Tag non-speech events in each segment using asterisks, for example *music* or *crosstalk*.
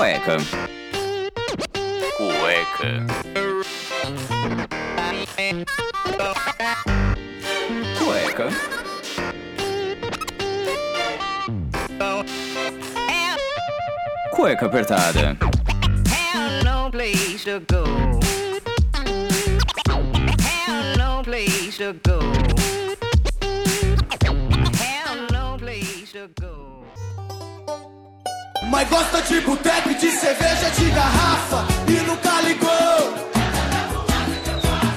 Cueca. Cueca. Cueca. Cueca apertada. Have no place to go. Mas gosta de boteco de cerveja de garrafa E nunca ligou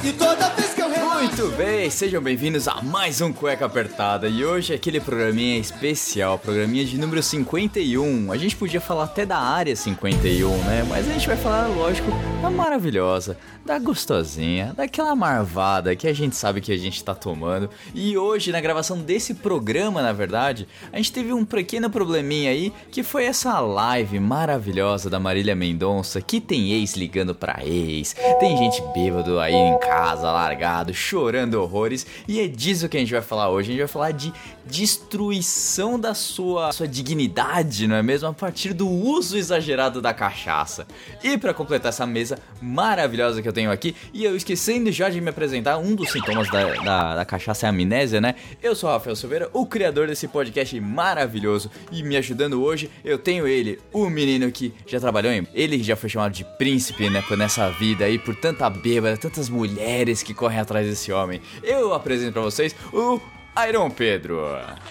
E toda vez que eu Muito bem, sejam bem-vindos a mais um Cueca Apertada. E hoje aquele programinha especial, programinha de número 51. A gente podia falar até da área 51, né? Mas a gente vai falar, lógico, da maravilhosa, da gostosinha, daquela marvada que a gente sabe que a gente tá tomando. E hoje, na gravação desse programa, na verdade, a gente teve um pequeno probleminha aí, que foi essa live maravilhosa da Marília Mendonça, que tem ex ligando pra ex, tem gente bêbado aí em casa, largado, chorando horrores, e é disso que a gente vai falar hoje. A gente vai falar de destruição da sua, sua dignidade, não é mesmo? A partir do uso exagerado da cachaça. E para completar essa mesa maravilhosa que eu tenho aqui, e eu esquecendo já de me apresentar, um dos sintomas da, da, da cachaça é a amnésia, né? Eu sou o Rafael Silveira, o criador desse podcast maravilhoso, e me ajudando hoje, eu tenho ele, o menino que já trabalhou em. Ele que já foi chamado de príncipe, né? Por nessa vida aí, por tanta bêbada, tantas mulheres que correm atrás desse homem. Eu apresento pra vocês o Iron Pedro.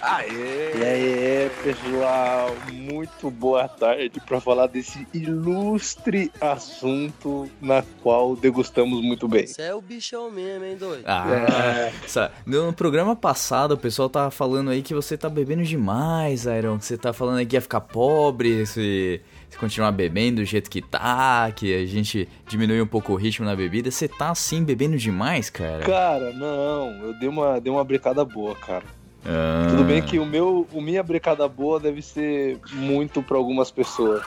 Aê! E aí, pessoal, muito boa tarde para falar desse ilustre assunto na qual degustamos muito bem. Você é o bichão mesmo, hein, doido? Ah, sa- no programa passado o pessoal tava falando aí que você tá bebendo demais, Iron. Que você tá falando aí que ia ficar pobre se continuar bebendo do jeito que tá, que a gente diminui um pouco o ritmo na bebida. Você tá assim bebendo demais, cara? Cara, não, eu dei uma, dei uma brecada boa, cara. Ah. Tudo bem que o meu, o minha brecada boa deve ser muito para algumas pessoas.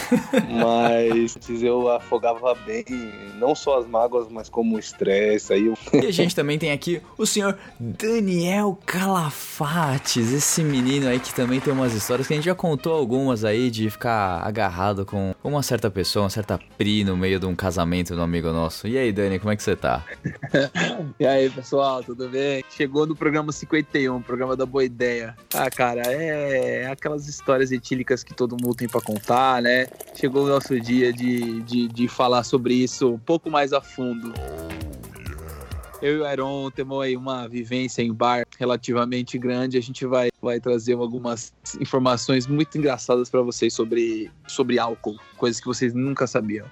*laughs* mas antes eu afogava bem, não só as mágoas, mas como o estresse. Aí eu E a gente também tem aqui o senhor Daniel Calafates, esse menino aí que também tem umas histórias que a gente já contou algumas aí de ficar agarrado com uma certa pessoa, uma certa pri no meio de um casamento de um amigo nosso. E aí, Dani, como é que você tá? *laughs* E aí, pessoal, tudo bem? Chegou no programa 51, programa da Boa Ideia. Ah, cara, é aquelas histórias etílicas que todo mundo tem pra contar, né? Chegou o nosso dia de, de, de falar sobre isso um pouco mais a fundo. Eu e o Iron temos aí uma vivência em bar relativamente grande. A gente vai, vai trazer algumas informações muito engraçadas pra vocês sobre, sobre álcool, coisas que vocês nunca sabiam.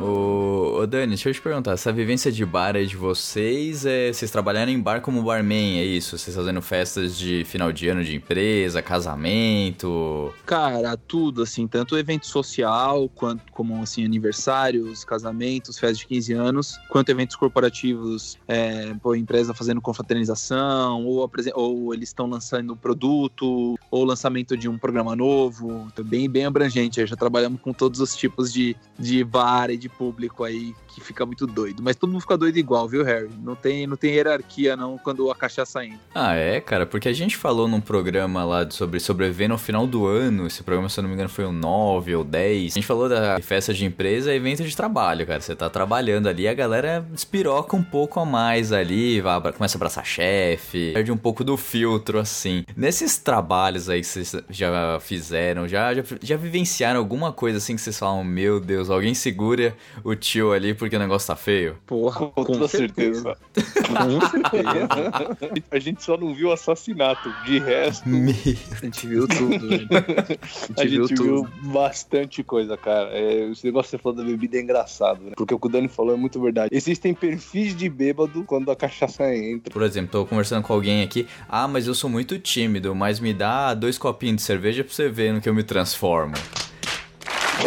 Ô, ô, Dani, deixa eu te perguntar, essa vivência de bar aí de vocês, é, vocês trabalharam em bar como barman, é isso? Vocês fazendo festas de final de ano de empresa, casamento... Cara, tudo, assim, tanto evento social, quanto como, assim, aniversários, casamentos, festas de 15 anos, quanto eventos corporativos, é, pô, empresa fazendo confraternização, ou, ou eles estão lançando produto, ou lançamento de um programa novo, então, bem, bem abrangente, já trabalhamos com todos os tipos de, de bar e de público aí, Bye. Que fica muito doido, mas todo mundo fica doido igual, viu, Harry? Não tem, não tem hierarquia, não, quando a cachaça entra. Ah, é, cara, porque a gente falou num programa lá sobre sobreviver no final do ano. Esse programa, se eu não me engano, foi o 9 ou 10. A gente falou da festa de empresa e evento de trabalho, cara. Você tá trabalhando ali, a galera despiroca um pouco a mais ali, vai, começa a abraçar chefe, perde um pouco do filtro, assim. Nesses trabalhos aí que vocês já fizeram, já, já, já vivenciaram alguma coisa assim que vocês falam, meu Deus, alguém segura o tio ali porque o negócio tá feio? Porra, com toda certeza. Com certeza. A gente só não viu assassinato, de resto. Meu A gente viu tudo, velho. *laughs* A gente viu bastante coisa, cara. É, esse negócio que você falou da bebida é engraçado, né? Porque o que o Dani falou é muito verdade. Existem perfis de bêbado quando a cachaça entra. Por exemplo, tô conversando com alguém aqui. Ah, mas eu sou muito tímido, mas me dá dois copinhos de cerveja pra você ver no que eu me transformo.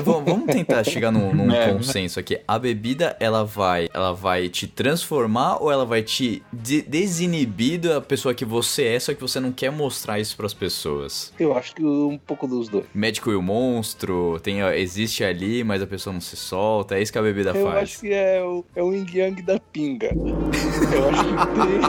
Vamos vamos tentar chegar num, num *laughs* É. consenso aqui. A bebida, ela vai, ela vai te transformar ou ela vai te de- desinibir da pessoa que você é, só que você não quer mostrar isso pras pessoas? Eu acho que um pouco dos dois. Médico e o monstro, tem, existe ali, mas a pessoa não se solta. É isso que a bebida Eu faz. acho que é o, é o yin yang da pinga. *laughs* Eu acho que tem.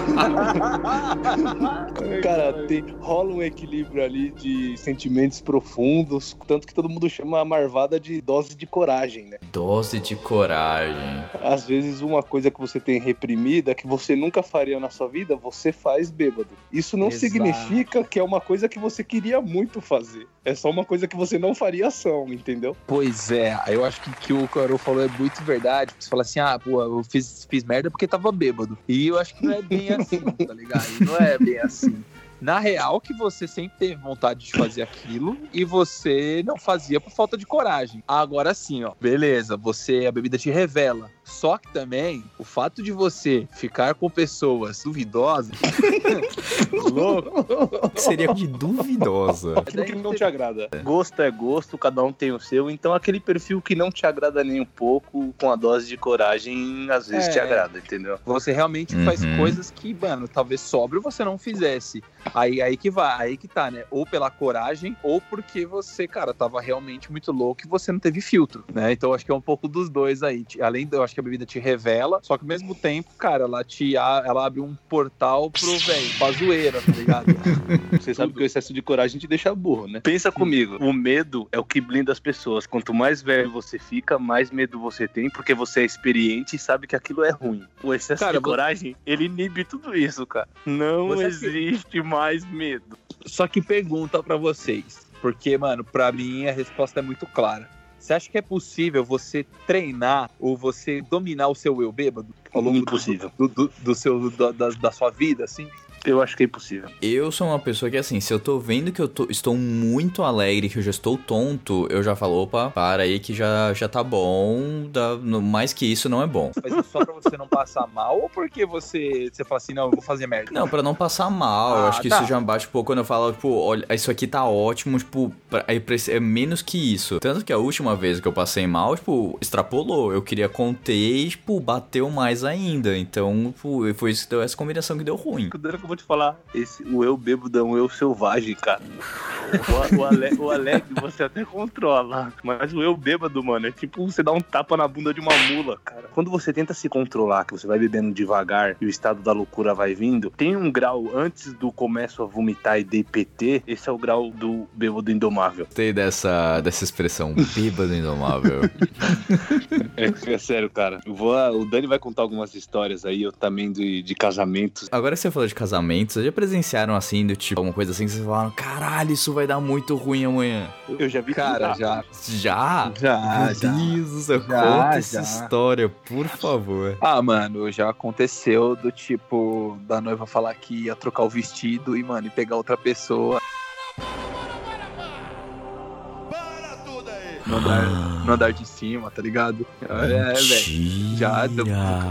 *laughs* Cara, tem, rola um equilíbrio ali de sentimentos profundos. Tanto que todo mundo chama a marvada de dose de coragem, né? Dose de coragem. Às vezes, uma coisa que você tem reprimida, que você nunca faria na sua vida, você faz bêbado. Isso não Exato. significa que é uma coisa que você queria muito fazer. É só uma coisa que você não faria ação, entendeu? Pois é, eu acho que o que o Carol falou é muito verdade. Você fala assim, ah, pô, eu fiz, fiz merda porque tava bêbado. E eu acho que não é bem assim, *laughs* tá ligado? Não é bem assim. Na real, que você sempre teve vontade de fazer aquilo e você não fazia por falta de coragem. Agora sim, ó, beleza, você, a bebida te revela. Só que também, o fato de você ficar com pessoas duvidosas, *laughs* louco, seria de duvidosa. Aquilo que não te agrada. Gosto é gosto, cada um tem o seu. Então, aquele perfil que não te agrada nem um pouco, com a dose de coragem, às vezes É. te agrada, entendeu? Você realmente faz Uhum. coisas que, mano, talvez sóbrio você não fizesse. Aí, aí que vai, aí que tá, né? Ou pela coragem, ou porque você, cara, tava realmente muito louco e você não teve filtro, né? Então acho que é um pouco dos dois aí. Além do, eu acho que a bebida te revela, só que ao mesmo tempo, cara, ela te ela abre um portal pro velho, pra zoeira, tá ligado? *laughs* Você sabe que o excesso de coragem te deixa burro, né? Pensa comigo, o medo é o que blinda as pessoas. Quanto mais velho você fica, mais medo você tem, porque você é experiente e sabe que aquilo é ruim. O excesso Cara, de você- coragem, ele inibe tudo isso, cara. Não Você- existe mais medo. Só que pergunta pra vocês, porque, mano, pra mim a resposta é muito clara. Você acha que é possível você treinar ou você dominar o seu eu bêbado ao longo do- Impossível. do, do, do seu, da, da sua vida, assim? Eu acho que é impossível. Eu sou uma pessoa que, assim, se eu tô vendo que eu tô- estou muito alegre, que eu já estou tonto, eu já falo, opa, para aí que já, já tá bom, dá- no- mais que isso não é bom. Mas é só pra você não passar mal ou porque você, você fala assim, não, eu vou fazer merda? Não, pra não passar mal, eu Ah, acho que tá. isso já bate um pouco quando eu falo, tipo, olha, isso aqui tá ótimo, tipo, pra- aí preci- é menos que isso. Tanto que a última vez que eu passei mal, tipo, extrapolou. Eu queria conter e, tipo, bateu mais ainda. Então, tipo, foi isso que deu essa combinação que deu ruim. Cuidado vou te falar. Esse, o eu bêbado é um eu selvagem, cara. O, o, ale, o alegre você até controla. Mas o eu bêbado, mano, é tipo você dar um tapa na bunda de uma mula, cara. Quando você tenta se controlar, que você vai bebendo devagar e o estado da loucura vai vindo, tem um grau antes do começo a vomitar e DPT, esse é o grau do bêbado indomável. Gostei dessa, dessa expressão, bêbado indomável. *laughs* É, é sério, cara. Vou, o Dani vai contar algumas histórias aí, eu também de, de casamentos. Agora que você falou de casamentos, vocês já presenciaram assim, do tipo, alguma coisa assim que vocês falaram, caralho, isso vai dar muito ruim amanhã. Eu já vi Cara, já. Já? Já, Meu já. Deus do céu, Já, conta essa já. história, por favor. Ah, mano, já aconteceu do tipo da noiva falar que ia trocar o vestido e, mano, e pegar outra pessoa. No andar, no andar de cima, tá ligado? É, velho. Já deu-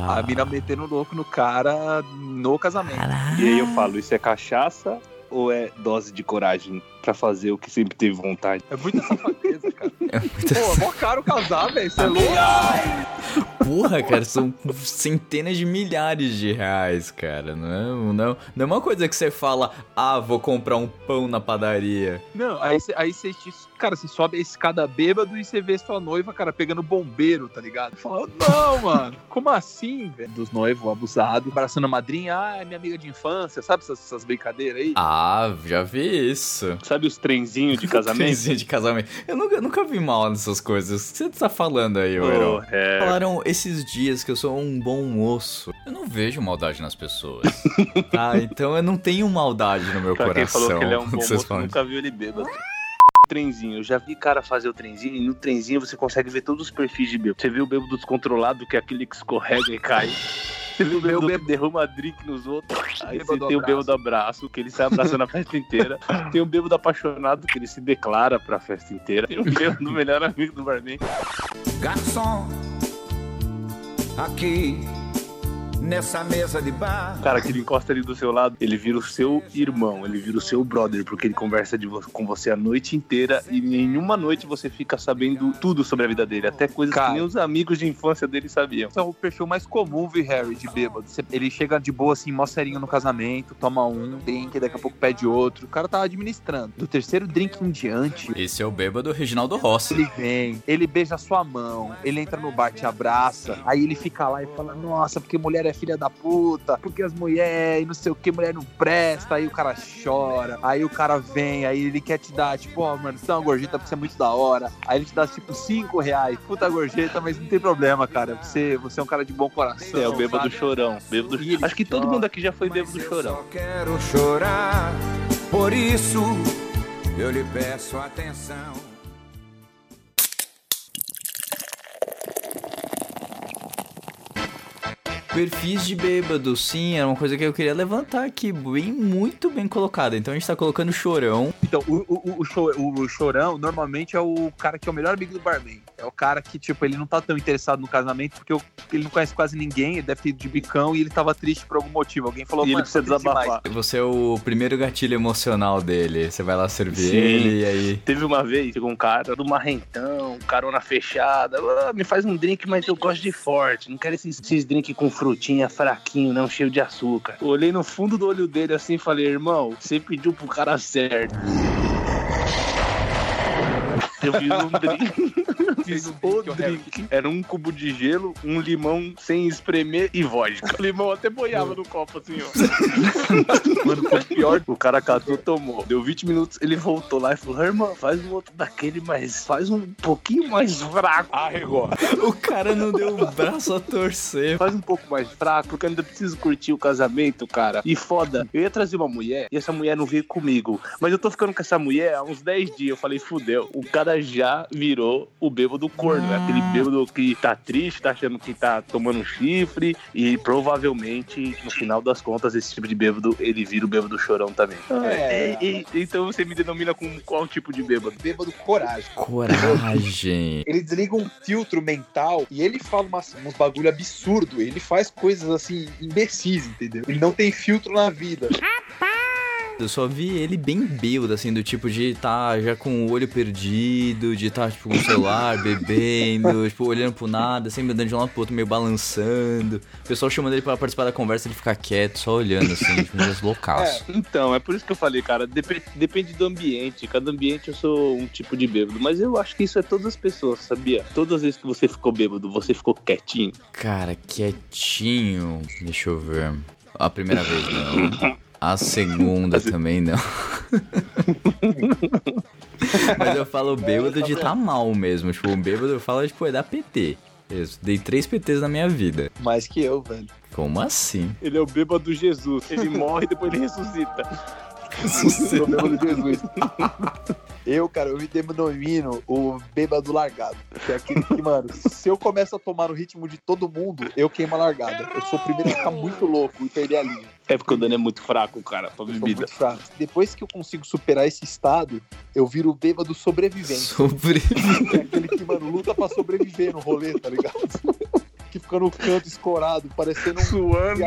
A mina metendo louco no cara no casamento. E aí eu falo, isso é cachaça ou é dose de coragem pra fazer o que sempre teve vontade? É muita safadeza, cara. *laughs* É muito... Pô, é mó caro casar, velho. Você é louco? Porra, cara, são centenas de milhares de reais, cara. Não, não, não é uma coisa que você fala, ah, vou comprar um pão na padaria. Não, aí você, aí você, cara, você sobe a escada bêbado e você vê sua noiva, cara, pegando bombeiro, tá ligado? Fala, não, mano, como assim, velho? Dos noivos abusados, abraçando a madrinha, ah, é minha amiga de infância, sabe essas, essas brincadeiras aí? Ah, já vi isso. Sabe os trenzinhos de *laughs* casamento? Trenzinho de casamento. Eu nunca, nunca vi mal nessas coisas. O que você tá falando aí, Pô, Heron? é. Falaram esses dias que eu sou um bom moço. Eu não vejo maldade nas pessoas. tá, *laughs* então eu não tenho maldade no meu Pra quem coração. falou que ele é um bom *laughs* moço, falam nunca viu ele bêbado. Trenzinho, eu já vi cara fazer o trenzinho e no trenzinho você consegue ver todos os perfis de bêbado. Você vê o bêbado descontrolado, que é aquele que escorrega e cai. Vê o bêbado que derrama drink nos outros. Aí você tem o bêbado abraço, que ele sai abraçando a festa inteira. *laughs* Tem o bêbado apaixonado, que ele se declara pra festa inteira. Tem o bêbado do melhor amigo do barman. Garçom, aqui nessa mesa de bar. Cara, que ele encosta ali do seu lado, ele vira o seu irmão, ele vira o seu brother, porque ele conversa de vo- com você a noite inteira e em uma noite você fica sabendo tudo sobre a vida dele, até coisas Cara. que nem os amigos de infância dele sabiam. Esse é o perfil mais comum ver Harry de bêbado. Ele chega de boa, assim, mó serinho no casamento, toma um drink, daqui a pouco pede outro. O cara tá administrando. Do terceiro drink em diante, Esse é o bêbado Reginaldo Rossi. ele vem, ele beija sua mão, ele entra no bar, te abraça, aí ele fica lá e fala, nossa, porque mulher é filha da puta, porque as mulheres, não sei o que, mulher não presta, aí o cara chora, aí o cara vem, aí ele quer te dar, tipo, ó, mano, você dá uma gorjeta porque você é muito da hora, aí ele te dá, tipo, cinco reais, puta gorjeta, mas não tem problema, cara, você, você é um cara de bom coração, É o bêbado sabe? chorão. Bêbado... Acho que todo mundo aqui já foi bêbado chorão. só quero chorar, por isso eu lhe peço atenção. Perfis de bêbado, sim, era uma coisa que eu queria levantar aqui, bem, muito bem colocada. Então a gente tá colocando chorão. Então, o, o, o, o chorão normalmente é o cara que é o melhor amigo do barman. É o cara que, tipo, ele não tá tão interessado no casamento porque ele não conhece quase ninguém, ele deve ter ido de bicão e ele tava triste por algum motivo. Alguém falou, E ele "Mano, precisa tá triste demais." desabafar. Você é o primeiro gatilho emocional dele. Você vai lá servir Sim. ele e aí. Teve uma vez, chegou um cara do marrentão, carona fechada. "Ah, me faz um drink, mas eu gosto de forte. Não quero esses, esses drinks com frutinha fraquinho, não cheio de açúcar. Olhei no fundo do olho dele assim e falei, irmão, você pediu pro cara certo. Eu fiz um drink. Fiz um o drink, ô, drink. Era um cubo de gelo, um limão sem espremer e vodka. O *laughs* limão até boiava no copo assim, ó. *laughs* Mano, foi pior. O cara catou, tomou. Deu 20 minutos, ele voltou lá e falou: irmão, faz um outro daquele, mas faz um pouquinho mais fraco. Arregou. O cara não deu o braço a torcer. Faz um pouco mais fraco, porque eu ainda preciso curtir o casamento, cara. E foda, eu ia trazer uma mulher e essa mulher não veio comigo. Mas eu tô ficando com essa mulher há uns 10 dias. Eu falei, fudeu. O cara já virou o bêbado corno. É aquele bêbado que tá triste, tá achando que tá tomando um chifre. E provavelmente, no final das contas, esse tipo de bêbado, ele vira o bêbado chorão também. É. E- e- então você me denomina com qual tipo de bêbado? Bêbado coragem. Coragem. *laughs* Ele desliga um filtro mental e ele fala umas, uns bagulho absurdo. Ele faz coisas assim, imbecis, entendeu? Ele não tem filtro na vida. Eu só vi ele bem bêbado, assim, do tipo de tá já com o olho perdido, de tá, tipo, com o celular, bebendo, *laughs* tipo, olhando pro nada, sempre andando de um lado pro outro, meio balançando. O pessoal chamando ele pra participar da conversa, ele ficar quieto, só olhando, assim, tipo, meio loucaço. *laughs* Então, é por isso que eu falei, cara, dep- depende do ambiente. Cada ambiente eu sou um tipo de bêbado. Mas eu acho que isso é todas as pessoas, sabia? Todas as vezes que você ficou bêbado, você ficou quietinho. Cara, quietinho. Deixa eu ver. A primeira vez, não. *laughs* A segunda *laughs* também não. *laughs* Mas eu falo bêbado de tá mal mesmo. Tipo, o bêbado eu falo, tipo, é da PT. Dei três PTs na minha vida. Mais que eu, velho. Como assim? Ele é o bêbado Jesus. Ele morre e depois ele ressuscita. De Jesus. *laughs* Eu, cara, eu me denomino o bêbado largado. Que é aquele que, mano, se eu começo a tomar no ritmo de todo mundo, eu queimo a largada. Eu sou o primeiro a ficar muito louco e perder a linha. É porque o Dani é muito fraco, cara, pra Eu bebida. muito fraco. Depois que eu consigo superar esse estado, eu viro o bêbado sobrevivente. Sobre. Que é aquele que, mano, luta pra sobreviver no rolê, tá ligado? Que fica no canto escorado, parecendo um Suando.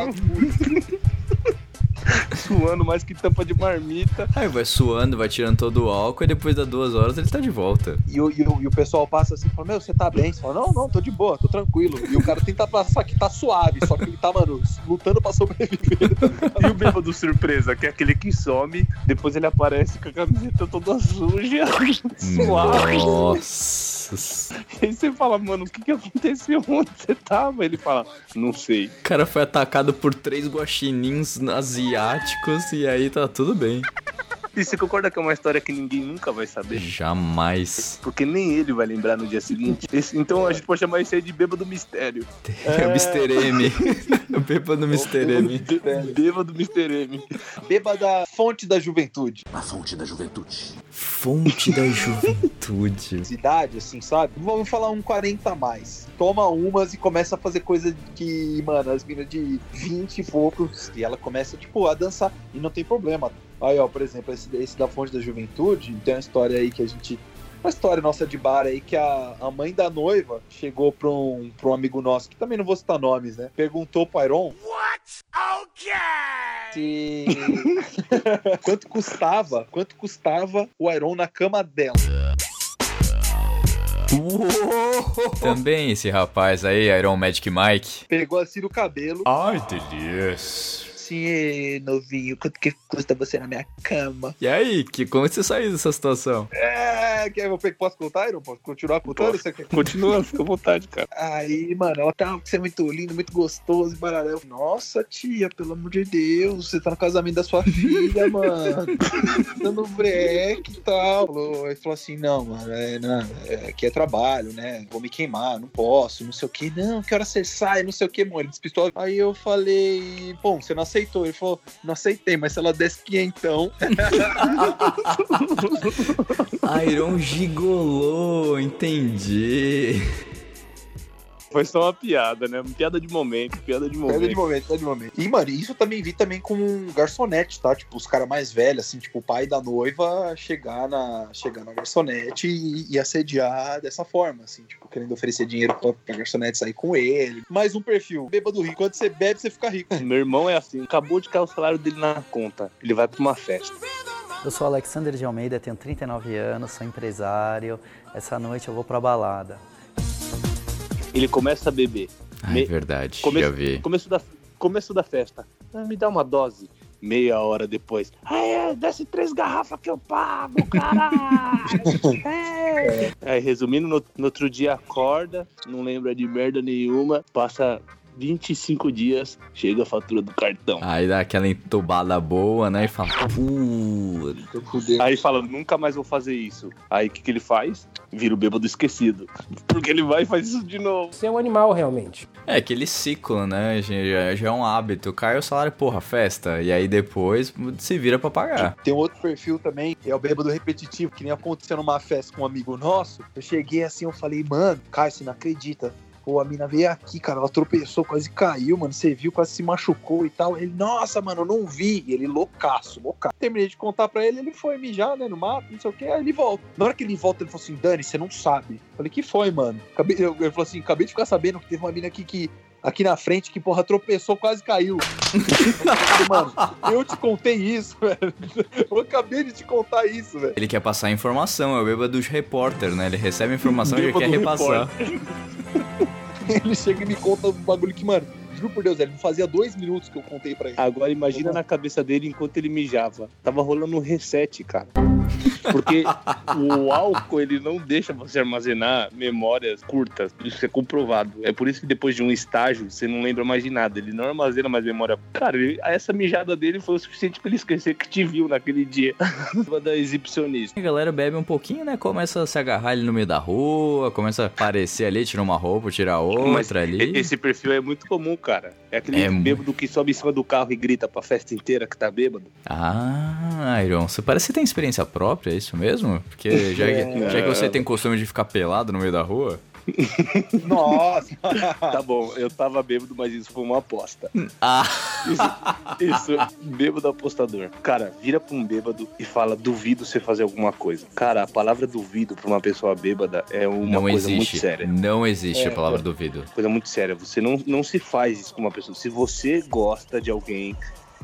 Suando mais que tampa de marmita. Aí vai suando, vai tirando todo o álcool e depois das duas horas ele tá de volta. E, o- e o- e o pessoal passa assim, fala, meu, você tá bem? Você fala, não, não, tô de boa, tô tranquilo. E o cara tenta passar que tá suave, só que ele tá, mano, lutando pra sobreviver. *laughs* E o bêbado surpresa, que é aquele que some, depois ele aparece com a camiseta toda suja, *laughs* suave. Nossa. E aí você fala, mano, o que que aconteceu? Onde você tava? Ele fala, não sei. O cara foi atacado por três guaxinins asiáticos e aí tá tudo bem. *laughs* E você concorda que é uma história que ninguém nunca vai saber? Jamais. Porque nem ele vai lembrar no dia seguinte. Esse- então a gente pode chamar isso aí de bêbado mistério. *laughs* É o Mr. M. *laughs* O bêbado Mr. M. Bê- Bêbado Mr. M. Bêbada fonte da juventude. Fonte da juventude. Idade, assim, sabe? Vamos falar um 40 a mais. Toma umas e começa a fazer coisa que, mano, as minas de 20 e poucos, e ela começa, tipo, a dançar. E não tem problema. Aí, ó, por exemplo, esse, esse da fonte da juventude, tem uma história aí que a gente Uma história nossa de bar aí que a, a mãe da noiva chegou pra um, pra um amigo nosso, que também não vou citar nomes, né? Perguntou pro Iron. Se... *laughs* quanto custava, quanto custava o Iron na cama dela? Também esse rapaz aí, Iron Magic Mike. Pegou assim no cabelo. Ai, delícia. Assim, novinho, quanto que custa você na minha cama? E aí, que, como você saiu dessa situação? É, quer, eu posso contar, Iron? Posso continuar contando? Posso. Você quer? Continua, fica à vontade, cara. Aí, mano, ela tá, você é muito lindo, muito gostoso, e baralhão. Nossa, tia, pelo amor de Deus, você tá no casamento da sua filha, *laughs* mano. Dando break e tal. Aí falou assim, não, mano, é, não, é, aqui é trabalho, né? Vou me queimar, não posso, não sei o que. Não, que hora você sai, não sei o que, mano. Ele despistou. Aí eu falei, bom, você não aceitou. Ele falou, não aceitei, mas se ela desse quinhentão, *laughs* Iron gigolô, entendi. Foi só uma piada, né? Piada de momento, piada de momento. Pega de momento, pega de momento. E, mano, isso eu também vi também com garçonete, tá? Tipo, os caras mais velhos, assim, tipo, o pai da noiva chegar na, chegar na garçonete e, e assediar dessa forma, assim, tipo, querendo oferecer dinheiro pra, pra garçonete sair com ele. Mais um perfil, bêbado rico. Quando você bebe, você fica rico. Meu irmão é assim, acabou de cair o salário dele na conta. Ele vai pra uma festa. Eu sou Alexander de Almeida, tenho 39 anos, sou empresário. Essa noite eu vou pra balada. Ele começa a beber. Ai, Me- verdade, Começo, já vi. começo, da, começo da festa. Ah, me dá uma dose. Meia hora depois. Ah, é, desce três garrafas que eu pago, caralho. *laughs* É. Aí, resumindo, no, no outro dia acorda, não lembra de merda nenhuma, passa 25 dias, chega a fatura do cartão. Aí dá aquela entubada boa, né? E fala, puta. Aí fala, nunca mais vou fazer isso. Aí o que, que ele faz? Vira o bêbado esquecido. *laughs* Porque ele vai e faz isso de novo. Você é um animal, realmente. É aquele ciclo, né? Já, já é um hábito. Cai o salário, porra, festa. E aí depois se vira pra pagar. Tem um outro perfil também, é o bêbado repetitivo, que nem aconteceu numa festa com um amigo nosso. Eu cheguei assim, eu falei, mano, Caio, você não acredita. Pô, a mina veio aqui, cara, ela tropeçou, quase caiu, mano. Você viu, quase se machucou e tal. Ele, nossa, mano, eu não vi. E ele, loucaço, loucaço. Terminei de contar pra ele, ele foi mijar, né, no mato, não sei o que, aí ele volta. Na hora que ele volta, ele falou assim, Dani, você não sabe. Eu falei, que foi, mano? Acabei, eu- ele falou assim, acabei de ficar sabendo que teve uma mina aqui que. Aqui na frente, que porra, tropeçou, quase caiu. Mano, eu te contei isso, *laughs* velho. Eu acabei de te contar isso, velho. Ele quer passar informação, é o bêbado dos repórter, né? Ele recebe a informação *laughs* e ele quer repassar. *laughs* Ele chega e me conta um bagulho que, mano, juro por Deus, ele não fazia dois minutos que eu contei pra ele. Agora imagina na cabeça dele enquanto ele mijava. Tava rolando um reset, cara. Porque o álcool, ele não deixa você armazenar memórias curtas. Isso é comprovado. É por isso que depois de um estágio, você não lembra mais de nada. Ele não armazena mais memória. Cara, ele- essa mijada dele foi o suficiente pra ele esquecer que te viu naquele dia. *laughs* da exibicionista. A galera bebe um pouquinho, né? Começa a se agarrar ali no meio da rua, começa a aparecer ali, tira uma roupa, tira outra Mas ali. Esse perfil é muito comum, cara. É aquele É bêbado que sobe em cima do carro e grita pra festa inteira que tá bêbado. Ah, Iron, você parece que tem experiência própria, é isso mesmo? Porque já, que- já que você tem costume de ficar pelado no meio da rua. *laughs* Nossa! Tá bom, eu tava bêbado, mas isso foi uma aposta. Ah, Isso, isso, bêbado apostador. Cara, vira pra um bêbado e fala, duvido você fazer alguma coisa. Cara, a palavra duvido pra uma pessoa bêbada é uma não coisa existe. muito séria. Não existe a palavra duvido. Coisa muito séria. Você não, não se faz isso com uma pessoa. Se você gosta de alguém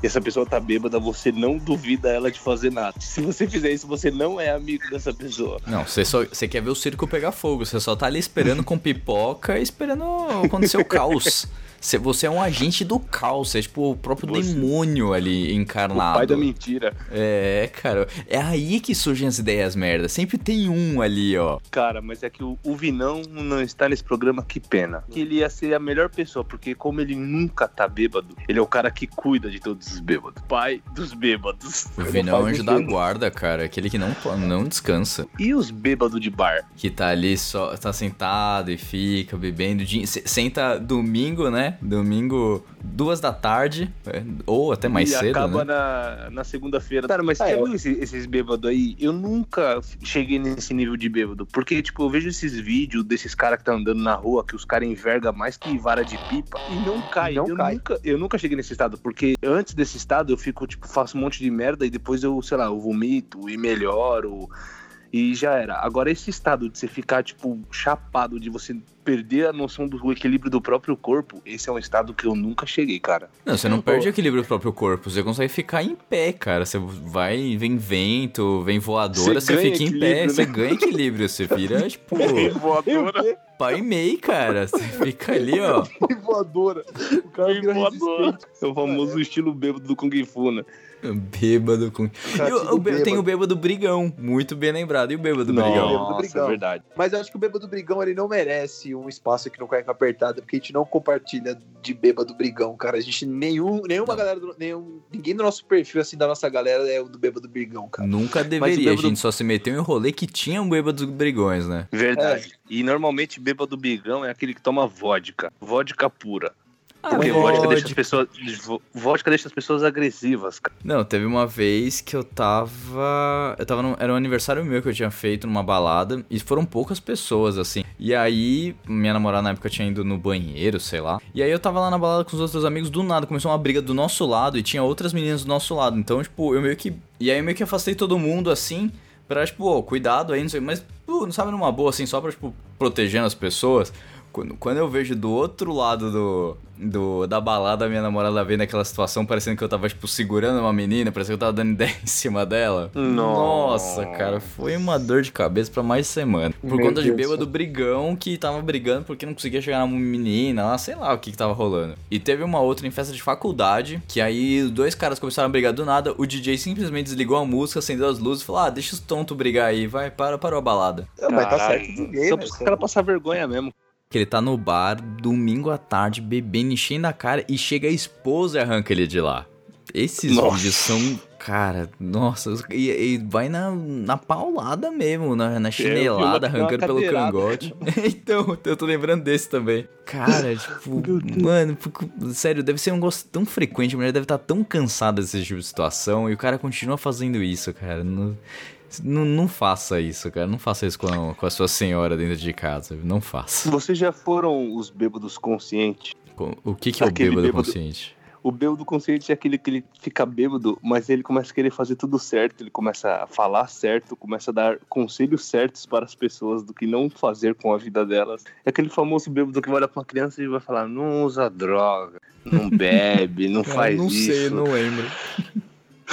e essa pessoa tá bêbada, você não duvida ela de fazer nada. Se você fizer isso, você não é amigo dessa pessoa. Não, você só você quer ver o circo pegar fogo, você só tá ali esperando com pipoca, esperando acontecer o caos. *laughs* Você, é um agente do caos, você é tipo o próprio Você- demônio ali *laughs* O encarnado. pai da mentira. É, cara, é aí que surgem as ideias merda. Sempre tem um ali, ó. Cara, mas é que o, o Vinão não está nesse programa, que pena. Ele ia ser a melhor pessoa, porque como ele nunca tá bêbado, ele é o cara que cuida de todos os bêbados. Pai dos bêbados. O Vinão é o anjo da guarda, cara. Aquele que não, não descansa. E os bêbados de bar? Que tá ali só, tá sentado e fica bebendo. Senta domingo, né? Domingo, duas da tarde, é, ou até mais e cedo, acaba né? na, na segunda-feira. Cara, mas Ah, você eu- viu esse- esses bêbados aí? Eu nunca cheguei nesse nível de bêbado. Porque, tipo, eu vejo esses vídeos desses caras que tá andando na rua, que os caras envergam mais que vara de pipa. E não cai. Não eu, cai. Nunca, eu nunca cheguei nesse estado. Porque antes desse estado eu fico, tipo, faço um monte de merda e depois eu, sei lá, eu vomito e melhoro. E já era. Agora, esse estado de você ficar, tipo, chapado, de você perder a noção do equilíbrio do próprio corpo, esse é um estado que eu nunca cheguei, cara. Não, você não perde o equilíbrio do próprio corpo, você consegue ficar em pé, cara. Você vai, vem vento, vem voadora, Você você, fica em pé, equilíbrio, você né? ganha equilíbrio, você vira, *laughs* tipo, Voadora. pau e meio, cara. Você *laughs* fica ali, ó. E voadora. O cara vira resistente. É o famoso estilo bêbado do Kung Fu, né? *laughs* Bêbado com. E o, o bê- tem o bêbado brigão, muito bem lembrado. E o bêbado brigão? Bêbado Nossa, brigão. é verdade. Mas eu acho que o bêbado brigão ele não merece um espaço aqui no Cueca Apertada, porque a gente não compartilha de bêbado brigão, cara. A gente, nenhum, nenhuma galera, do, nenhum, ninguém do nosso perfil, assim, da nossa galera é o do bêbado brigão, cara. Nunca deveria, bêbado- a gente só se meteu em rolê que tinha um bêbado brigões, né? Verdade. E normalmente bêbado brigão é aquele que toma vodka. Vodka pura. Ah, Porque vodka. vodka deixa as pessoas. vo- Vodka deixa as pessoas agressivas, cara. Não, teve uma vez que eu tava. Eu tava. num- era um aniversário meu que eu tinha feito numa balada. E foram poucas pessoas, assim. E aí, minha namorada na época tinha ido no banheiro, sei lá. E aí eu tava lá na balada com os outros amigos. Do nada começou uma briga do nosso lado. E tinha outras meninas do nosso lado. Então, tipo, eu meio que. E aí eu meio que afastei todo mundo assim. Pra, tipo, ô, cuidado aí, não sei. Mas, pô, não sabe numa boa, assim, só pra, tipo, protegendo as pessoas. Quando, quando eu vejo do outro lado do, do, da balada, a minha namorada vendo aquela situação, parecendo que eu tava, tipo, segurando uma menina, parecendo que eu tava dando *laughs* ideia em cima dela. Nossa. Nossa, cara, foi uma dor de cabeça pra mais semana. Por Meu conta de Deus. bêbado brigão que tava brigando porque não conseguia chegar na menina, lá, sei lá o que que tava rolando. E teve uma outra em festa de faculdade, que aí os dois caras começaram a brigar do nada, o DJ simplesmente desligou a música, acendeu as luzes e falou: Ah, deixa os tontos brigar aí, vai, para, parou a balada. É, mas tá certo ninguém, Só né? pros caras passar vergonha mesmo. Que ele tá no bar, domingo à tarde, bebendo, enchendo a cara e chega a esposa e arranca ele de lá. Esses Nossa. vídeos são, cara, nossa, e, e vai na, na paulada mesmo, na, na chinelada, vi uma- arrancando pelo cangote. *laughs* então, eu tô lembrando desse também. Cara, tipo, mano, sério, deve ser um gosto tão frequente, a mulher deve estar tão cansada desse tipo de situação e o cara continua fazendo isso, cara. Não, não, não faça isso, cara. Não faça isso com a, com a sua senhora dentro de casa. Não faça. Vocês já foram os bêbados conscientes? O que, que é o bêbado, bêbado- consciente? O bêbado consciente é aquele que ele fica bêbado, mas ele começa a querer fazer tudo certo, ele começa a falar certo, começa a dar conselhos certos para as pessoas do que não fazer com a vida delas. É aquele famoso bêbado que vai olhar pra uma criança e vai falar: não usa droga, não *laughs* bebe, não faz não isso. sei, não lembro.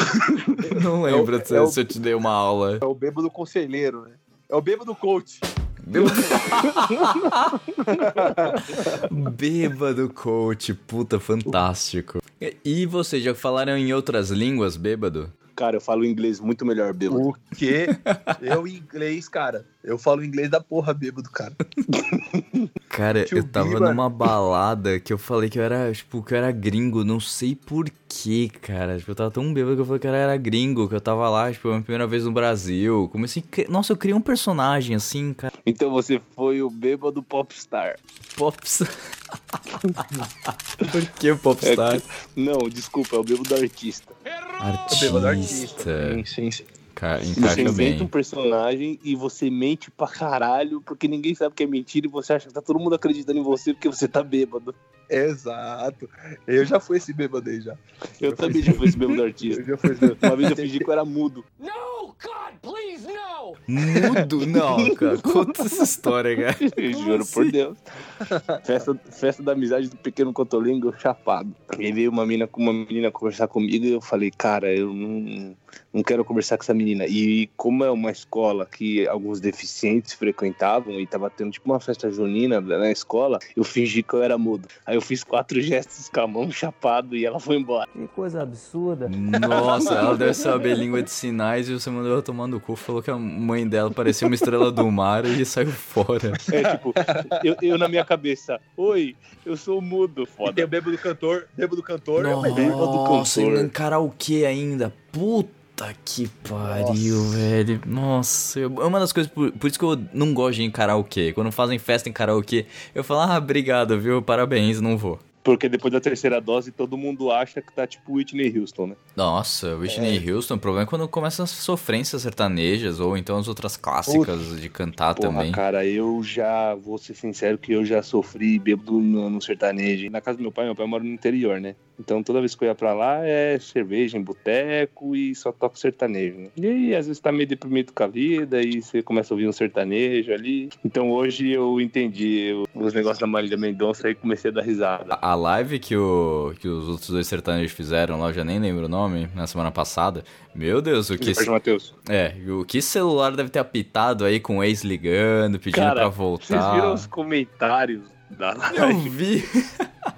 *laughs* Não lembro se, é o- se eu te dei uma aula. É o bêbado conselheiro, né? É o bêbado coach. Bêbado... *laughs* bêbado coach, puta, fantástico. E vocês já falaram em outras línguas, bêbado? Cara, eu falo inglês muito melhor bêbado. O quê? Eu inglês, cara. Eu falo inglês da porra bêbado, cara. *laughs* Cara, Tio eu tava Biba. numa balada que eu falei que eu era, tipo, que eu era gringo, não sei porquê, cara. Tipo, eu tava tão bêbado que eu falei que eu era gringo, que eu tava lá, tipo, a minha primeira vez no Brasil. Comecei. Nossa, eu criei um personagem assim, cara. Então você foi o bêbado popstar. Pops. *laughs* Por que popstar? Não, desculpa, é o bêbado artista. Artista. Bêbado artista. Sim, sim, sim. Ca- Você inventa bem. um personagem e você mente pra caralho, porque ninguém sabe que é mentira e você acha que tá todo mundo acreditando em você porque você tá bêbado. Exato. Eu já fui esse bêbado aí já. Eu também já fui esse bêbado artista. Eu já fui esse bêbado. Uma vez eu fingi que eu era mudo. Mudo? Não, cara. Conta essa história, cara. *laughs* Eu juro por Deus. Festa, festa da amizade do pequeno Cotolingo chapado. E veio uma menina, uma menina conversar comigo e eu falei, cara, eu não, não quero conversar com essa menina. E como é uma escola que alguns deficientes frequentavam e tava tendo tipo uma festa junina na escola, eu fingi que eu era mudo. Aí eu fiz quatro gestos com a mão chapado e ela foi embora. Que coisa absurda. Nossa, ela deve *laughs* saber língua de sinais e você mandou ela tomar no cu. Falou que a mãe dela parecia uma estrela do mar e saiu fora. É tipo, eu, eu na minha cabeça, oi, eu sou mudo, E tem foda. o bêbado cantor. Bêbado cantor. é uma ideia. Nossa, cantor. e em karaokê ainda. Puta que pariu, velho. Nossa, eu- é uma das coisas, por, por isso que eu não gosto de ir em karaokê. Quando fazem festa em karaokê, eu falo, ah, obrigado, viu? Parabéns, não vou. Porque depois da terceira dose, todo mundo acha que tá tipo Whitney Houston, né? Nossa, Whitney Houston, o problema é quando começam as sofrências sertanejas ou então as outras clássicas de cantar Porra, também. cara, eu já, vou ser sincero que eu já sofri bêbado no, no sertanejo. Na casa do meu pai, meu pai mora no interior, né? Então toda vez que eu ia pra lá é cerveja em boteco e só toco sertanejo. Né? E aí, às vezes tá meio deprimido com a vida e você começa a ouvir um sertanejo ali. Então hoje eu entendi os negócios da Marília Mendonça e comecei a dar risada. A live que, o, que os outros dois sertanejos fizeram lá, eu já nem lembro o nome, na semana passada. Meu Deus, o que. Jorge Matheus. É, o que celular deve ter apitado aí com o ex ligando, pedindo Cara, pra Vocês voltar. viram os comentários da Eu live? vi. *laughs*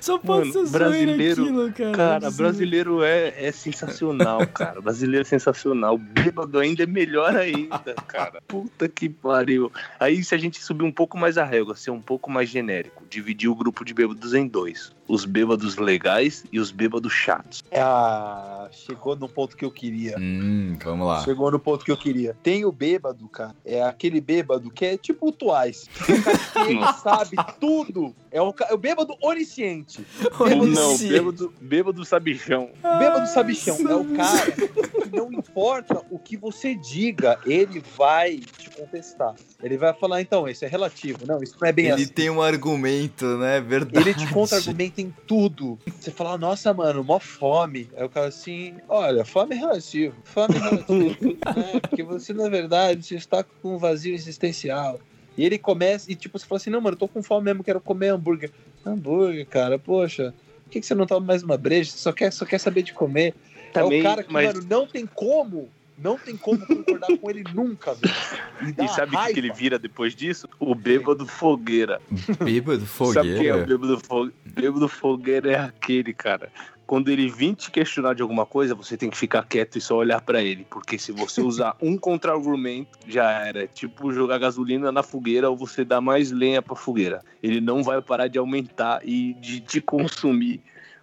Só pode Mano, ser brasileiro- aquilo, cara. Cara, brasileiro é, é sensacional, *laughs* cara. Brasileiro é sensacional. Bêbado ainda é melhor ainda, cara. Puta que pariu. Aí, se a gente subir um pouco mais a régua, ser um pouco mais genérico, dividir o grupo de bêbados em dois: os bêbados legais e os bêbados chatos. Ah, chegou no ponto que eu queria. Hum, vamos lá. Chegou no ponto que eu queria. Tem o bêbado, cara. É aquele bêbado que é tipo o. É *laughs* que ele sabe tudo. É o, é o bêbado onisciente. Bêbado, Não, bêbado, bêbado sabichão. bêbado sabichão. É o cara que não importa o que você diga, ele vai te contestar. Ele vai falar, então, isso é relativo. Não, isso não é bem Ele assim. tem um argumento, né? Verdade. Ele te contra-argumenta em tudo. Você fala, nossa, mano, mó fome. Aí o cara assim, olha, fome é relativo. Fome é relativo. *laughs* é, porque você, na verdade, você está com um vazio existencial. E ele começa, e tipo, você fala assim, não, mano, eu tô com fome mesmo, quero comer hambúrguer. Hambúrguer, cara, poxa, por que, que você não toma mais uma breja? Você só quer, só quer saber de comer. Também, é o cara que, mas mano, não tem como, não tem como concordar com ele nunca, velho. E sabe o que, ele vira depois disso? O bêbado fogueira. Bêbado Sabe quem é o fogueira. bêbado fogueira? Bêbado fogueira é aquele, cara. Quando ele vir te questionar de alguma coisa, você tem que ficar quieto e só olhar pra ele. Porque se você usar um contra-argumento, já era. É Tipo jogar gasolina na fogueira ou você dar mais lenha pra fogueira. Ele não vai parar de aumentar e de te consumir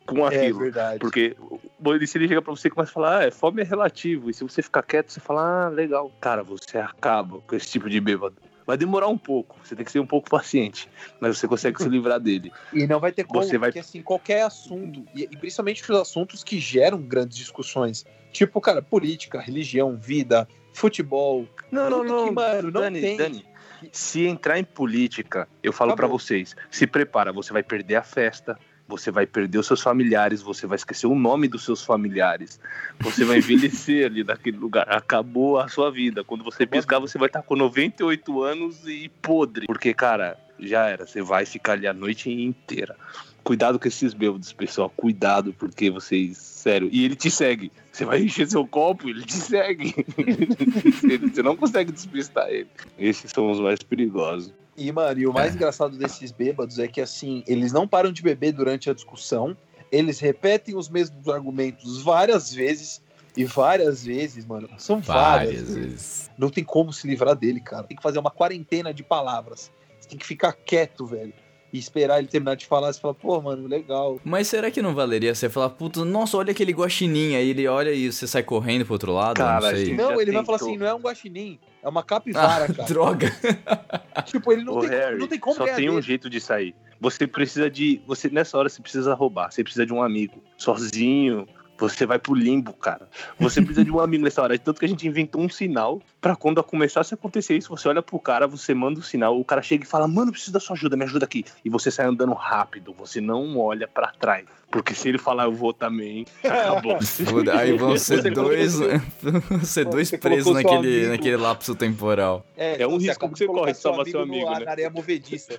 com É aquilo. verdade. Porque o- se ele chega pra você e começa a falar, ah, é, fome é relativo. E se você ficar quieto, você fala, ah, legal. Cara, você acaba com esse tipo de bêbado. Vai demorar um pouco, você tem que ser um pouco paciente, mas você consegue se livrar dele. *laughs* E não vai ter como, Você vai- porque assim, qualquer assunto, e, e principalmente os assuntos que geram grandes discussões, tipo, cara, política, religião, vida, futebol. Não, não, não. que, mano, não Dani, tem. Dani, se entrar em política, eu falo Acabou. vocês, se prepara, você vai perder a festa, você vai perder os seus familiares, você vai esquecer o nome dos seus familiares, você vai envelhecer ali naquele lugar, acabou a sua vida. Quando você piscar, você vai estar com 98 anos e podre, porque, cara, já era, você vai ficar ali a noite inteira. Cuidado com esses bêbados, pessoal. Cuidado, porque vocês. Sério. E ele te segue. Você vai encher seu copo, ele te segue. *laughs* Você não consegue despistar ele. Esses são os mais perigosos. E, mano, e o mais engraçado desses bêbados é que, assim, eles não param de beber durante a discussão, eles repetem os mesmos argumentos várias vezes, e várias vezes, mano, são várias, Várias vezes. vezes. Não tem como se livrar dele, cara. Tem que fazer uma quarentena de palavras. Você tem que ficar quieto, velho. E esperar ele terminar de falar. Você fala, pô, mano, legal. Mas será que não valeria você falar, puta, nossa, olha aquele guaxinim, aí ele olha e você sai correndo pro outro lado? Cara, não sei. Não, ele vai falar tentou. assim, não é um guaxinim, é uma capivara, Ah, *laughs* cara. droga. *laughs* Tipo, ele não, Ô, tem, Harry, não tem como só tem um dele. jeito de sair. Você precisa de. Você, nessa hora você precisa roubar. Você precisa de um amigo. Sozinho. Você vai pro limbo, cara. Você precisa de um amigo nessa hora. Tanto que a gente inventou um sinal pra quando começasse a acontecer isso, você olha pro cara, você manda o sinal, o cara chega e fala, mano, eu preciso da sua ajuda, me ajuda aqui. E você sai andando rápido, você não olha pra trás. Porque se ele falar, eu vou também, *laughs* acabou. Aí vão ser Você dois, vão ser dois presos naquele, naquele lapso temporal. É um você risco que você corre de salvar seu no- amigo, né? Na areia movediça.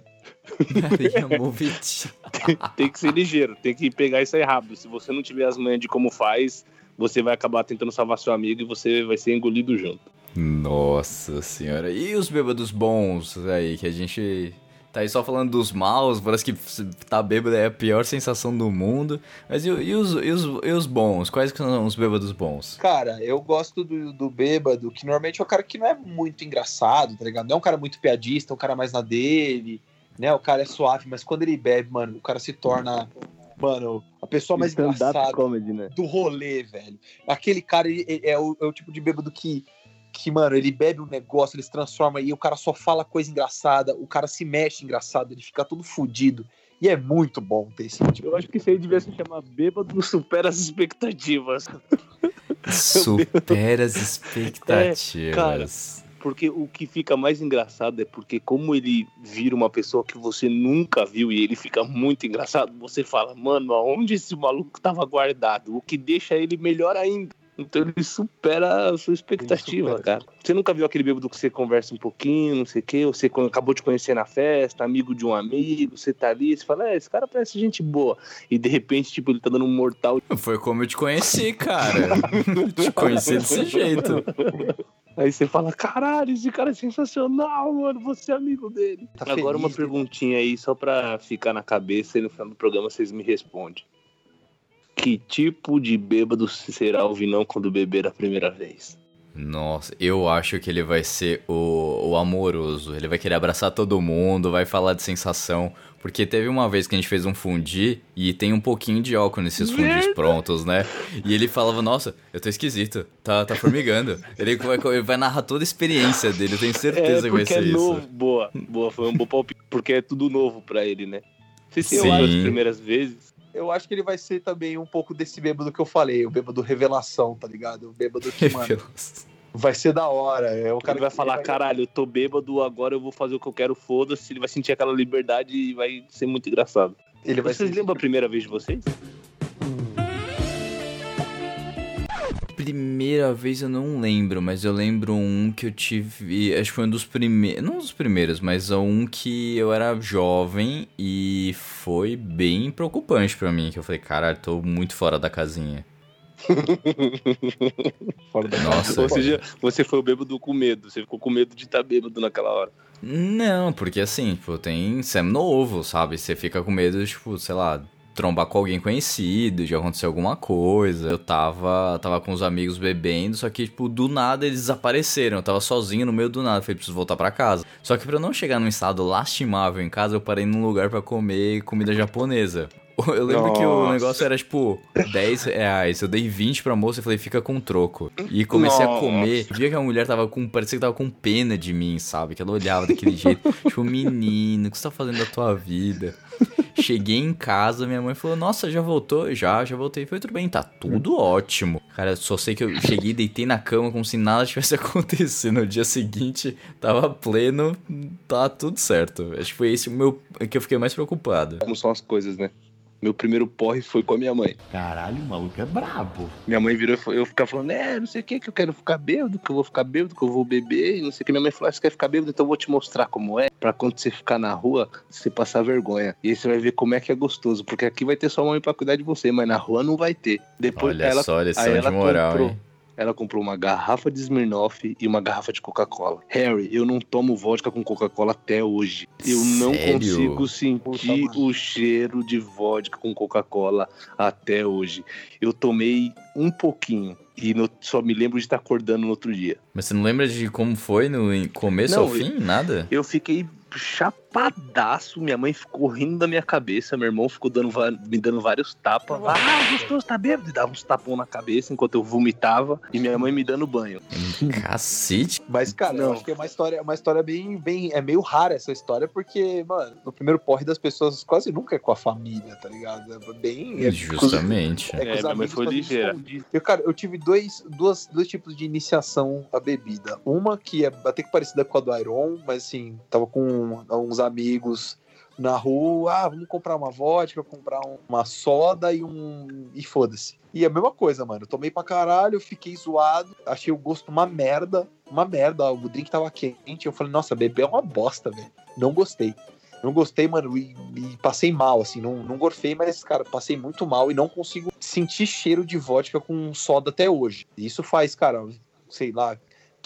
*laughs* Tem que ser ligeiro, tem que pegar isso aí rápido. Se você não tiver as manhas de como faz, você vai acabar tentando salvar seu amigo e você vai ser engolido junto. Nossa senhora. E os bêbados bons aí, que a gente tá aí só falando dos maus, parece que tá bêbado é a pior sensação do mundo. Mas e, e os, e, os, e os bons? Quais que são os bêbados bons? Cara, eu gosto do, do bêbado, que normalmente é o cara que não é muito engraçado, tá ligado? Não é um cara muito piadista, é um cara mais na dele, né? O cara é suave, mas quando ele bebe, mano, o cara se torna, mano, a pessoa mais engraçada comedy, né? do rolê, velho. Aquele cara ele- ele é, o, é o tipo de bêbado que, que, mano, ele bebe um negócio, ele se transforma e o cara só fala coisa engraçada, o cara se mexe engraçado, ele fica todo fudido. E é muito bom ter esse tipo Eu acho que isso aí devia se chamar Bêbado Supera as Expectativas. *laughs* Supera as expectativas. Porque o que fica mais engraçado é porque, como ele vira uma pessoa que você nunca viu e ele fica muito engraçado, você fala, mano, aonde esse maluco tava guardado? O que deixa ele melhor ainda. Então ele supera a sua expectativa, supera. cara. Você nunca viu aquele bêbado que você conversa um pouquinho, não sei o quê, ou você acabou de conhecer na festa, amigo de um amigo, você tá ali, você fala, é, esse cara parece gente boa. E de repente, tipo, ele tá dando um mortal. Foi como eu te conheci, cara. *laughs* te conheci desse jeito. *laughs* Aí você fala, caralho, esse cara é sensacional, mano, você é amigo dele. Tá Agora uma feliz, né? perguntinha aí, só pra ficar na cabeça e no final do programa vocês me respondem. Que tipo de bêbado será o Vinão quando beber a primeira vez? Nossa, eu acho que ele vai ser o, o amoroso. Ele vai querer abraçar todo mundo, vai falar de sensação. Porque teve uma vez que a gente fez um fundi e tem um pouquinho de álcool nesses fundis prontos, né? E ele falava, nossa, eu tô esquisito, tá, tá formigando. Ele vai, ele vai narrar toda a experiência dele, eu tenho certeza que vai ser é isso. novo. Boa, boa, foi um bom palpite, porque é tudo novo pra ele, né? Vocês têm Sim. as primeiras vezes? Eu acho que ele vai ser também um pouco desse bêbado que eu falei, o bêbado revelação, tá ligado? O bêbado que, mano, vai ser da hora. É o cara cara vai falar, caralho, eu tô bêbado, agora eu vou fazer o que eu quero, foda-se. Ele vai sentir aquela liberdade e vai ser muito engraçado. Ele vai Vocês lembram a primeira vez de vocês? Primeira vez eu não lembro, mas eu lembro um que eu tive. Acho que foi um dos primeiros. Não dos primeiros, mas um que eu era jovem e foi bem preocupante pra mim. Que eu falei, caralho, tô muito fora da casinha. *laughs* Nossa. Ou seja, você foi o bêbado com medo. Você ficou com medo de estar bêbado naquela hora. Não, porque assim, tipo, tem. Você é novo, sabe? Você fica com medo, tipo, sei lá, trombar com alguém conhecido, de acontecer alguma coisa. Eu tava, tava com os amigos bebendo, só que, tipo, do nada eles desapareceram. Eu tava sozinho no meio do nada, falei, preciso voltar pra casa. Só que pra eu não chegar num estado lastimável em casa, eu parei num lugar pra comer comida japonesa. *laughs* Eu lembro que o Nossa. negócio era tipo 10 reais. Eu dei 20 pra moça e falei, fica com troco. E comecei a Nossa. comer. Via que a mulher tava com. Parecia que tava com pena de mim, sabe? Que ela olhava daquele jeito. *laughs* tipo, menino, o que você tá fazendo da tua vida? Cheguei em casa, minha mãe falou: Nossa, já voltou? Já, já voltei. Foi tudo bem, tá tudo ótimo. Cara, só sei que eu cheguei, deitei na cama como se nada tivesse *laughs* acontecido. No dia seguinte, tava pleno, tá tudo certo. Acho que foi esse o meu. que eu fiquei mais preocupado. Como são as coisas, né? Meu primeiro porre foi com a minha mãe. Caralho, o maluco é brabo. Minha mãe virou e eu ficava falando, é, não sei o que, que eu quero ficar bêbado, que eu vou ficar bêbado, que eu vou beber, e não sei o que. Minha mãe falou, ah, você quer ficar bêbado, então eu vou te mostrar como é, pra quando você ficar na rua, você passar vergonha. E aí você vai ver como é que é gostoso, porque aqui vai ter sua mãe pra cuidar de você, mas na rua não vai ter. Depois Olha ela, só, lição aí de ela moral, comprou- hein? Ela comprou uma garrafa de Smirnoff e uma garrafa de Coca-Cola. Harry, eu não tomo vodka com Coca-Cola até hoje. Eu não Sério? consigo sentir Puta, o cheiro de vodka com Coca-Cola até hoje. Eu tomei um pouquinho e no- só me lembro de estar acordando no outro dia. Mas você não lembra de como foi no começo Não, ao fim? Nada? Eu fiquei chapadaço, minha mãe ficou rindo da minha cabeça, meu irmão ficou dando, me dando vários tapas. Ah, gostoso, tá bêbado? E dava uns tapão na cabeça enquanto eu vomitava e minha mãe me dando banho. Cacete. Mas, cara, eu Não. acho que é uma história, uma história bem, bem. É meio rara essa história, porque, mano, no primeiro porre das pessoas quase nunca é com a família, tá ligado? É bem. É, Justamente. É, com É, os minha mãe amigos foi ligeira. Eu, cara, eu tive dois, duas, dois tipos de iniciação à bebida. Uma que é até que parecida com a do Iron, mas assim, tava com uns amigos na rua, ah, vamos comprar uma vodka, comprar um- uma soda e um. e foda-se. E a mesma coisa, mano. Eu tomei pra caralho, fiquei zoado, achei o gosto uma merda, uma merda. O drink tava quente. Eu falei, nossa, beber é uma bosta, velho. Não gostei. Não gostei, mano, e, e passei mal, assim, não, não gorfei, mas, cara, passei muito mal e não consigo sentir cheiro de vodka com soda até hoje. Isso faz, cara, sei lá,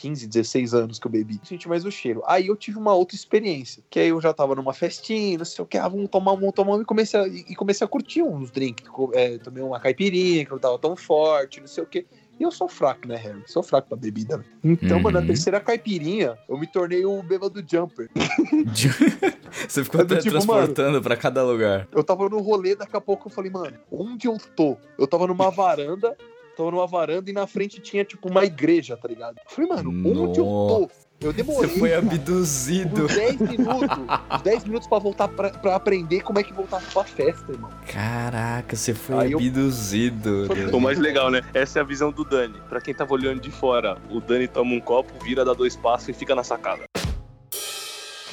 15, 16 anos que eu bebi. Não senti mais o cheiro. Aí eu tive uma outra experiência, que aí eu já tava numa festinha, não sei o que, ah, vamos tomar, vamos tomar, e comecei a, e comecei a curtir uns drinks. É, tomei uma caipirinha, que não tava tão forte, não sei o que. E eu sou fraco, né, Harry? Sou fraco pra bebida. Então, Uhum. mano, na terceira caipirinha, eu me tornei o bêbado jumper. *laughs* Você ficou até tipo, transportando pra cada lugar. Eu tava no rolê, daqui a pouco eu falei, mano, onde eu tô? Eu tava numa varanda, tava numa varanda e na frente tinha, tipo, uma igreja, tá ligado? Eu falei, mano, onde eu tô? Eu Você demorei. foi cara, abduzido. uns 10 minutos. Uns 10 minutos pra voltar pra, pra aprender como é que voltava pra festa, irmão. Caraca, você foi Aí eu- abduzido. O mais legal, né? Essa é a visão do Dani. Pra quem tava olhando de fora, o Dani toma um copo, vira, dá dois passos e fica na sacada.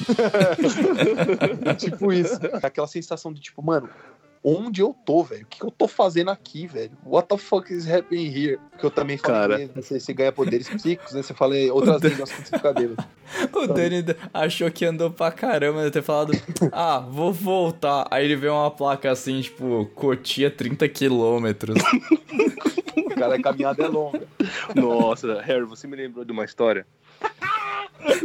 *laughs* *laughs* tipo isso. Aquela sensação de tipo, mano, onde eu tô, velho? O que eu tô fazendo aqui, velho? What the fuck is happening here? Que eu também falei, Cara. né? você, você ganha poderes psíquicos, né? Você fala outras *laughs* línguas quando você fica bêbado. O Dani achou que andou pra caramba, deve ter falado, ah, vou voltar. Aí ele vê uma placa assim, tipo, Cotia 30 quilômetros. *laughs* O cara, a caminhada é longa. Nossa, Harry, você me lembrou de uma história?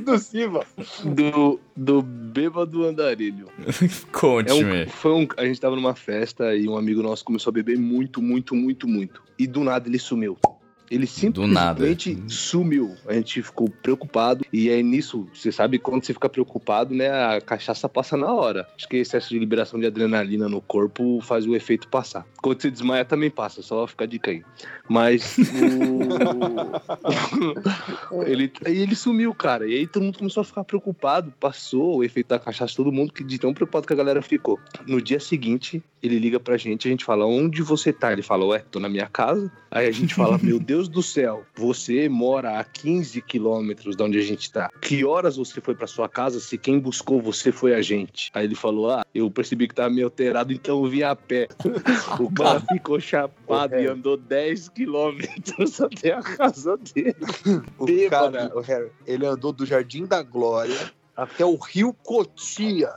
Do Silva. Do, do bêbado andarilho. *laughs* É Conte-me. um, foi um, a gente tava numa festa e um amigo nosso começou a beber muito, muito, muito, muito. E do nada ele sumiu. Ele nada. simplesmente sumiu. A gente ficou preocupado. E aí nisso, você sabe quando você fica preocupado, né? A cachaça passa na hora. Acho que excesso de liberação de adrenalina no corpo faz o efeito passar. Quando você desmaia também passa, só fica a dica aí. Mas o... *laughs* *laughs* ele, ele sumiu, cara. E aí todo mundo começou a ficar preocupado. Passou o efeito da cachaça, todo mundo que de tão preocupado que a galera ficou. No dia seguinte, ele liga pra gente, a gente fala, onde você tá? Ele fala, ué, tô na minha casa. Aí a gente fala, meu Deus do céu, você mora a 15 quilômetros de onde a gente tá. Que horas você foi pra sua casa se quem buscou você foi a gente? Aí ele falou, ah, eu percebi que tava meio alterado, então eu vim a pé. *laughs* O cara ficou chapado e andou 10 quilômetros *laughs* até a casa dele. *laughs* O Bêbado. cara, o Harry, ele andou do Jardim da Glória até o Rio Cotia.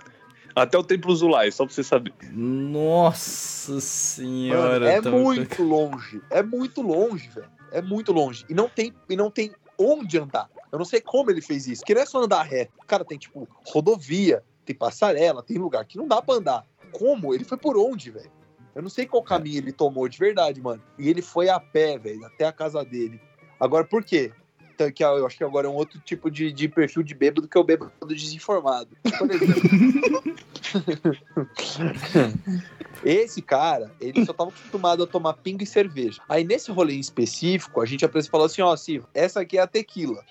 Até o Templo Zulai, só pra você saber. Nossa Mano, senhora. é tá- muito longe. É muito longe, velho. É muito longe. E não tem, e não tem onde andar. Eu não sei como ele fez isso. Que não é só andar reto. Cara, tem tipo rodovia, tem passarela, tem lugar que não dá pra andar. Como? Ele foi por onde, velho? Eu não sei qual caminho ele tomou de verdade, mano. E ele foi a pé, velho, até a casa dele. Agora, por quê? Então, que eu acho que agora é um outro tipo de, de perfil de bêbado que é o bêbado desinformado. Por exemplo. *laughs* *laughs* Esse cara, ele só tava acostumado a tomar pinga e cerveja. Aí nesse rolê em específico, a gente apresentou falou assim: ó, Silvio, essa aqui é a tequila,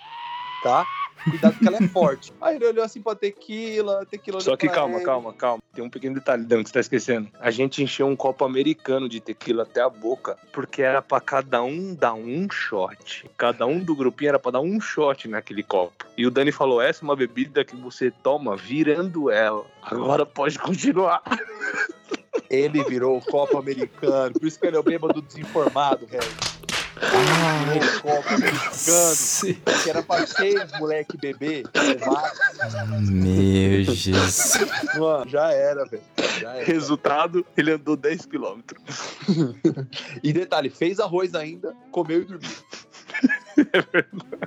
tá? Cuidado que ela é forte. Aí ele olhou assim pra tequila, tequila Só que calma, ele. calma, calma. Tem um pequeno detalhe, Dan, que você tá esquecendo. A gente encheu um copo americano de tequila até a boca, porque era pra cada um dar um shot. Cada um do grupinho era pra dar um shot naquele copo. E o Dani falou: essa é uma bebida que você toma virando ela. Agora pode continuar. Ele virou o copo americano, por isso que ele é o bêbado desinformado, velho. Se- que era pra seis moleque levar. Meu Jesus. Mano, já era, velho. Resultado, ele andou 10 quilômetros. E detalhe, fez arroz ainda, comeu e dormiu.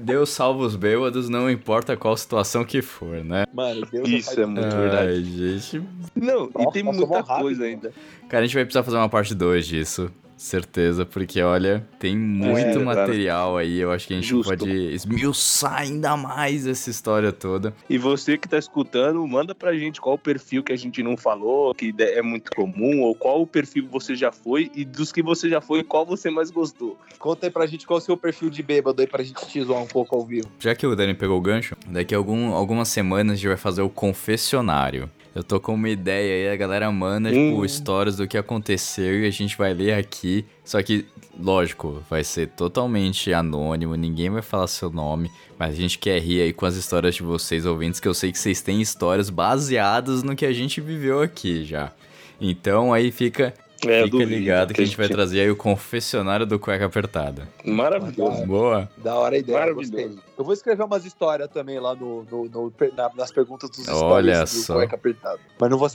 Deus salva os bêbados, não importa qual situação que for, né? Mano, Deus Isso é muito Ai, verdade. gente. Não, e Nossa, tem passou muita rápido, coisa mano. ainda. Cara, a gente vai precisar fazer uma parte 2 disso. Certeza, porque olha, tem muito cara. material aí. Eu acho que a gente Justo. pode esmiuçar ainda mais essa história toda. E você que tá escutando, manda pra gente qual o perfil que a gente não falou, que é muito comum, ou qual o perfil você já foi, e dos que você já foi, qual você mais gostou. Conta aí pra gente qual é o seu perfil de bêbado aí pra gente te zoar um pouco ao vivo. Já que o Dani pegou o gancho, daqui a algum, algumas semanas a gente vai fazer o confessionário. Eu tô com uma ideia aí, a galera manda, tipo, Hum. histórias do que aconteceu e a gente vai ler aqui. Só que, lógico, vai ser totalmente anônimo, ninguém vai falar seu nome, mas a gente quer rir aí com as histórias de vocês, ouvintes, que eu sei que vocês têm histórias baseadas no que a gente viveu aqui já. Então aí fica, É, fica duvido, ligado que a gente vai trazer aí o confessionário do Cueca Apertada. Maravilhoso. Boa? Da hora a ideia, Maravilhoso. gostei. Eu vou escrever umas histórias também lá no, no- no- na- nas perguntas dos Olha stories do só. Cueca Apertado. Mas não vou...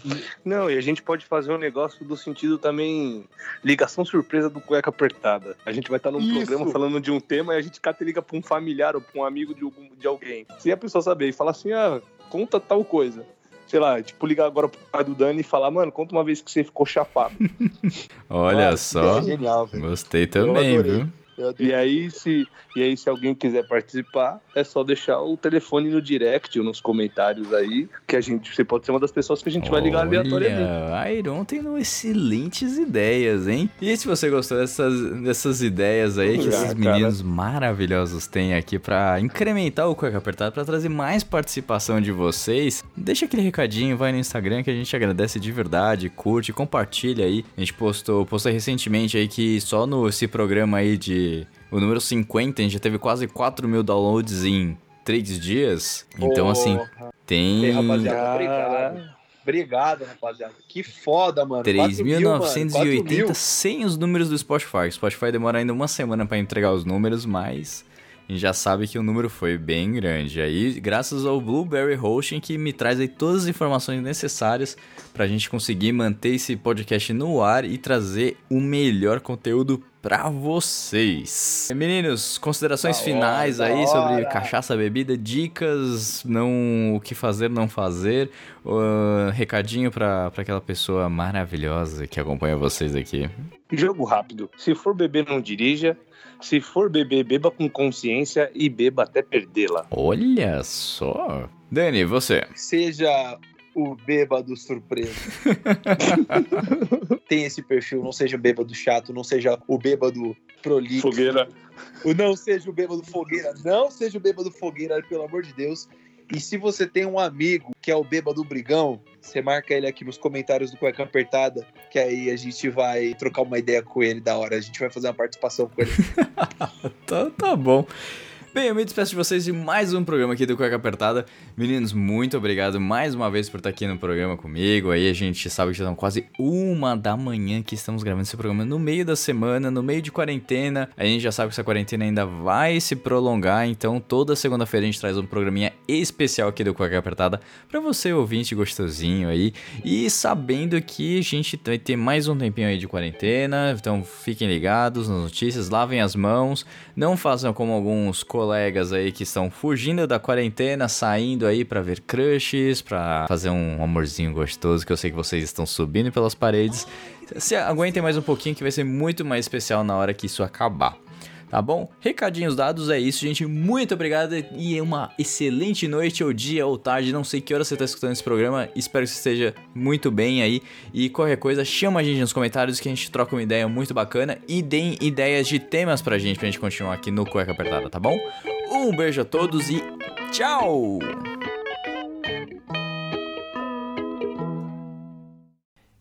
Não, e a gente pode fazer um negócio do sentido também ligação surpresa do cueca apertada. A gente vai estar num Isso. programa falando de um tema e a gente cata e liga pra um familiar ou pra um amigo de, algum, de alguém. Sem a pessoa saber e falar assim, ah, conta tal coisa. Sei lá, tipo, ligar agora pro pai do Dani e falar, mano, conta uma vez que você ficou chapado. *laughs* Olha Nossa, só. ideia Genial, velho. Gostei também, viu? E aí, se, e aí, se alguém quiser participar, é só deixar o telefone no direct ou nos comentários aí, que a gente, você pode ser uma das pessoas que a gente vai ligar aleatoriamente. Olha, a Iron tem excelentes ideias, hein? E se você gostou dessas, dessas ideias aí que Ah, esses cara. meninos maravilhosos têm aqui pra incrementar o Cueca Apertado, pra trazer mais participação de vocês, deixa aquele recadinho, vai no Instagram que a gente agradece de verdade, curte, compartilha aí. A gente postou, postou recentemente aí que só no esse programa aí de o número 50, a gente já teve quase 4 mil downloads em 3 dias. Então, assim, tem. Ei, rapaziada, obrigado. Obrigado, rapaziada. Que foda, mano. 4 mil, mano. 4 3.980 mil. sem os números do Spotify. O Spotify demora ainda uma semana pra entregar os números, mas a gente já sabe que o número foi bem grande. Aí, graças ao Blueberry Hosting, que me traz aí todas as informações necessárias pra gente conseguir manter esse podcast no ar e trazer o melhor conteúdo pra vocês. Meninos, considerações finais hora, da aí sobre cachaça, bebida, dicas, não o que fazer, não fazer, uh, recadinho pra aquela pessoa maravilhosa que acompanha vocês aqui. Jogo rápido. Se for beber, não dirija. Se for beber, beba com consciência e beba até perdê-la. Olha só. Dani, você. Seja o bêbado surpreso. *laughs* Tem esse perfil, não seja o bêbado chato, não seja o bêbado prolixo. Fogueira. O não seja o bêbado fogueira, não seja o bêbado fogueira, pelo amor de Deus. E se você tem um amigo que é o bêbado brigão, você marca ele aqui nos comentários do Cueca Apertada, que aí a gente vai trocar uma ideia com ele da hora. A gente vai fazer uma participação com ele. *laughs* Tá, tá bom. Bem, eu me despeço de vocês de mais um programa aqui do Cueca Apertada. Meninos, muito obrigado mais uma vez por estar aqui no programa comigo. Aí a gente sabe que já são quase uma da manhã que estamos gravando esse programa no meio da semana, no meio de quarentena. A gente já sabe que essa quarentena ainda vai se prolongar, então toda segunda-feira a gente traz um programinha especial aqui do Cueca Apertada pra você, ouvinte gostosinho aí. E sabendo que a gente vai ter mais um tempinho aí de quarentena, então fiquem ligados nas notícias, lavem as mãos, não façam como alguns colegas aí que estão fugindo da quarentena, saindo aí pra ver crushes, pra fazer um amorzinho gostoso que eu sei que vocês estão subindo pelas paredes. Se aguentem mais um pouquinho que vai ser muito mais especial na hora que isso acabar. Tá bom? Recadinhos dados, é isso, gente. Muito obrigado e uma excelente noite, ou dia, ou tarde. Não sei que hora você tá escutando esse programa. Espero que você esteja muito bem aí. E qualquer coisa, chama a gente nos comentários que a gente troca uma ideia muito bacana. E deem ideias de temas pra gente, pra gente continuar aqui no Cueca Apertada, tá bom? Um beijo a todos e tchau!